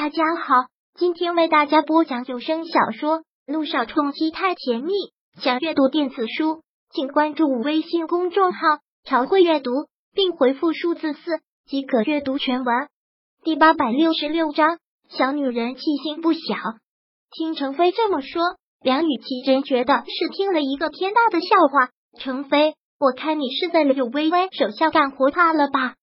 大家好，今天为大家播讲有声小说《路上冲击太甜蜜》。想阅读电子书，请关注微信公众号“朝会阅读”，并回复数字四即可阅读全文。第八百六十六章，小女人气性不小。听程飞这么说，梁雨琪真觉得是听了一个天大的笑话。程飞，我看你是在柳微微手下干活怕了吧？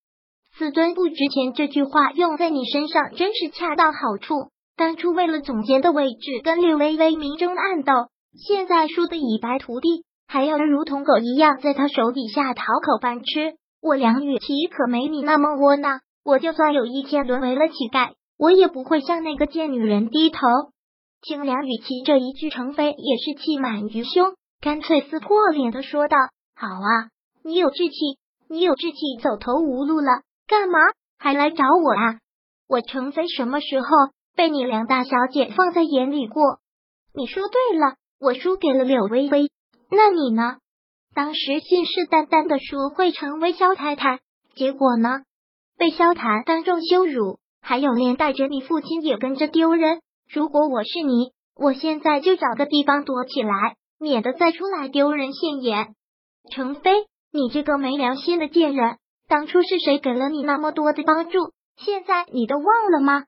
自尊不值钱这句话用在你身上真是恰到好处。当初为了总监的位置跟柳微微明争暗斗，现在输得一败涂地，还要如同狗一样在他手底下讨口饭吃。我梁雨琪可没你那么窝囊，我就算有一天沦为了乞丐，我也不会向那个贱女人低头。听梁雨琪这一句，程飞也是气满于胸，干脆撕破脸的说道：“好啊，你有志气，你有志气，走投无路了。”干嘛还来找我啊？我程飞什么时候被你梁大小姐放在眼里过？你说对了，我输给了柳微微，那你呢？当时信誓旦旦的说会成为萧太太，结果呢？被萧谈当众羞辱，还有连带着你父亲也跟着丢人。如果我是你，我现在就找个地方躲起来，免得再出来丢人现眼。程飞，你这个没良心的贱人！当初是谁给了你那么多的帮助？现在你都忘了吗？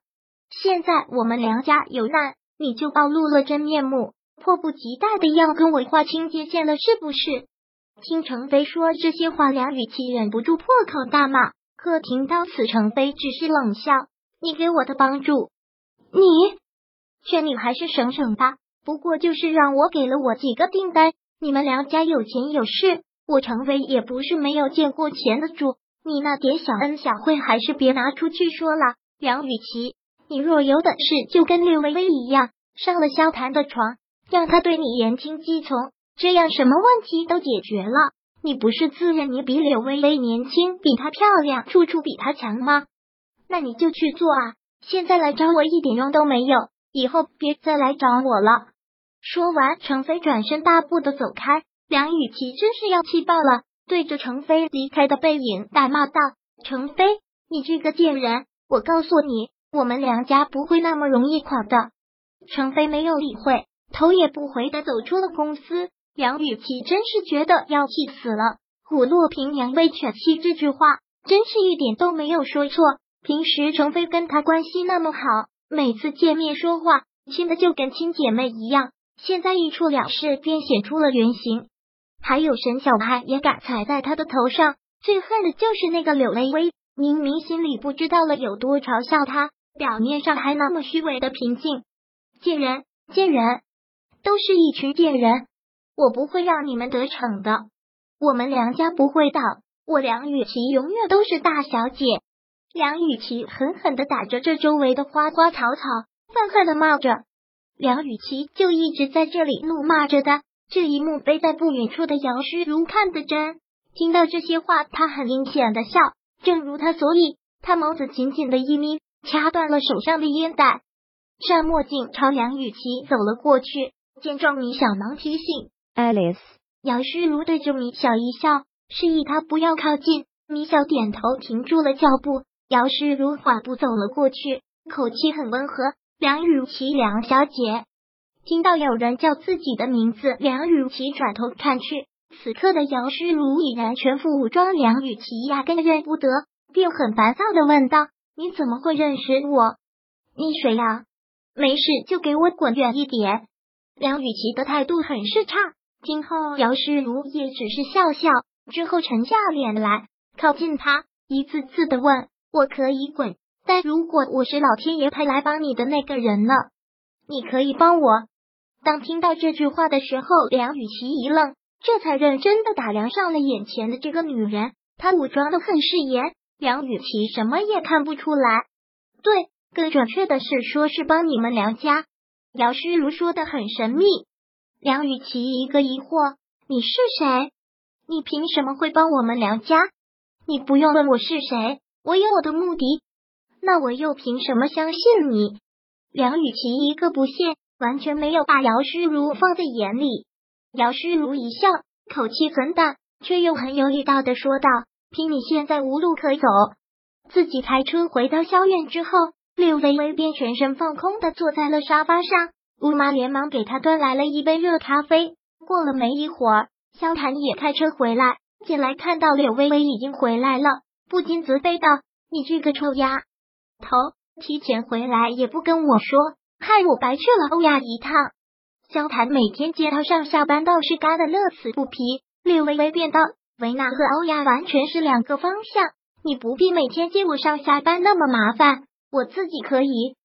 现在我们梁家有难，你就暴露了真面目，迫不及待的要跟我划清界限了，是不是？听程飞说这些话，梁雨琪忍不住破口大骂。可听到此，程飞只是冷笑：“你给我的帮助，你劝你还是省省吧。不过就是让我给了我几个订单。你们梁家有钱有势，我程飞也不是没有见过钱的主。”你那点小恩小惠还是别拿出去说了，梁雨琪，你若有本事就跟柳微微一样上了萧谈的床，让他对你言听计从，这样什么问题都解决了。你不是自认你比柳微微年轻，比她漂亮，处处比她强吗？那你就去做啊！现在来找我一点用都没有，以后别再来找我了。说完，程飞转身大步的走开，梁雨琪真是要气爆了。对着程飞离开的背影大骂道：“程飞，你这个贱人！我告诉你，我们梁家不会那么容易垮的。”程飞没有理会，头也不回的走出了公司。梁雨琪真是觉得要气死了，“虎落平阳被犬欺”这句话真是一点都没有说错。平时程飞跟他关系那么好，每次见面说话亲的就跟亲姐妹一样，现在一出了事便显出了原形。还有沈小派也敢踩在他的头上，最恨的就是那个柳微微，明明心里不知道了有多嘲笑他，表面上还那么虚伪的平静。贱人，贱人，都是一群贱人，我不会让你们得逞的。我们梁家不会倒，我梁雨琪永远都是大小姐。梁雨琪狠狠的打着这周围的花花草草，愤恨的骂着。梁雨琪就一直在这里怒骂着的。这一幕被在不远处的姚诗如看得真，听到这些话，他很阴险的笑，正如他所以，他眸子紧紧的一眯，掐断了手上的烟袋，上墨镜朝梁雨琪走了过去。见状，米小囊提醒 Alice，姚诗如对着米小一笑，示意他不要靠近。米小点头，停住了脚步。姚诗如缓步走了过去，口气很温和：“梁雨琪，梁小姐。”听到有人叫自己的名字，梁雨琪转头看去，此刻的姚诗如已然全副武装，梁雨琪压根认不得，便很烦躁的问道：“你怎么会认识我？你谁呀？没事就给我滚远一点。”梁雨琪的态度很是差。听后，姚诗如也只是笑笑，之后沉下脸来，靠近他，一次次的问：“我可以滚，但如果我是老天爷派来帮你的那个人呢？你可以帮我？”当听到这句话的时候，梁雨琪一愣，这才认真的打量上了眼前的这个女人。她武装的很是严，梁雨琪什么也看不出来。对，更准确的是，说是帮你们梁家。姚诗如说的很神秘。梁雨琪一个疑惑：“你是谁？你凭什么会帮我们梁家？你不用问我是谁，我有我的目的。那我又凭什么相信你？”梁雨琪一个不屑。完全没有把姚诗如放在眼里。姚诗如一笑，口气很淡，却又很有力道的说道：“凭你现在无路可走，自己开车回到萧院之后，柳微微便全身放空的坐在了沙发上。吴妈连忙给她端来了一杯热咖啡。过了没一会儿，萧谭也开车回来，进来看到柳微微已经回来了，不禁责备道：“你这个臭丫头，提前回来也不跟我说，害我白去了欧亚一趟。”萧谭每天接她上下班，倒是干的乐此不疲。柳微微便道：“维娜和欧亚完全是两个方向，你不必每天接我上下班那么麻烦。”我自己可以。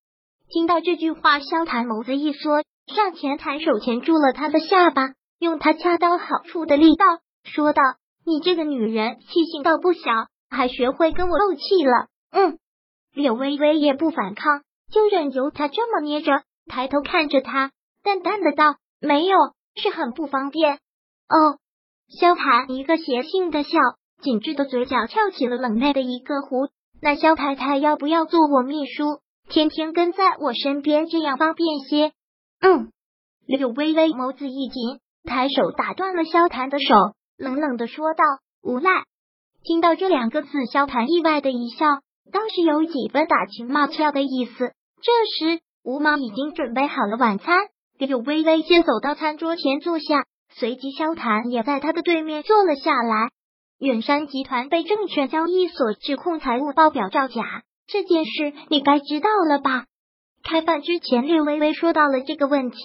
听到这句话，萧谭眸子一缩，上前抬手钳住了他的下巴，用他恰到好处的力道说道：“你这个女人气性倒不小，还学会跟我斗气了。”嗯，柳微微也不反抗，就任由他这么捏着，抬头看着他，淡淡的道：“没有，是很不方便。”哦，萧谭一个邪性的笑，紧致的嘴角翘起了冷冽的一个弧。那萧太太要不要做我秘书，天天跟在我身边，这样方便些？嗯。柳微微眸子一紧，抬手打断了萧谭的手，冷冷的说道：“无赖。”听到这两个字，萧谭意外的一笑，倒是有几分打情骂俏的意思。这时，吴妈已经准备好了晚餐，柳微微先走到餐桌前坐下，随即萧谭也在他的对面坐了下来。远山集团被证券交易所指控财务报表造假，这件事你该知道了吧？开饭之前，柳微微说到了这个问题，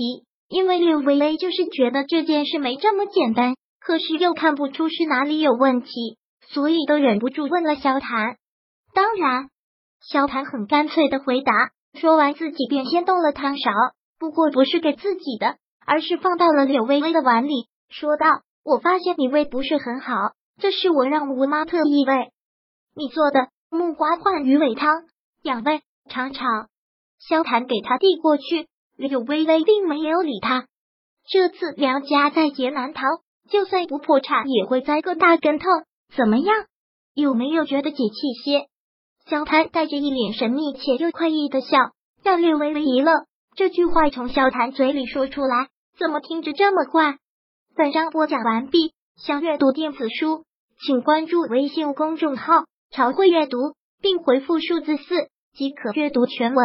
因为柳微微就是觉得这件事没这么简单，可是又看不出是哪里有问题，所以都忍不住问了萧谭。当然，萧谭很干脆的回答，说完自己便先动了汤勺，不过不是给自己的，而是放到了柳微微的碗里，说道：“我发现你胃不是很好。”这是我让吴妈特意为你做的木瓜换鱼尾汤，养胃，尝尝。萧谭给他递过去，柳微微并没有理他。这次梁家在劫难逃，就算不破产，也会栽个大跟头。怎么样？有没有觉得解气些？萧谭带着一脸神秘且又快意的笑，让略微微一愣。这句话从萧谭嘴里说出来，怎么听着这么怪？本章播讲完毕，想阅读电子书。请关注微信公众号“朝会阅读”，并回复数字四即可阅读全文。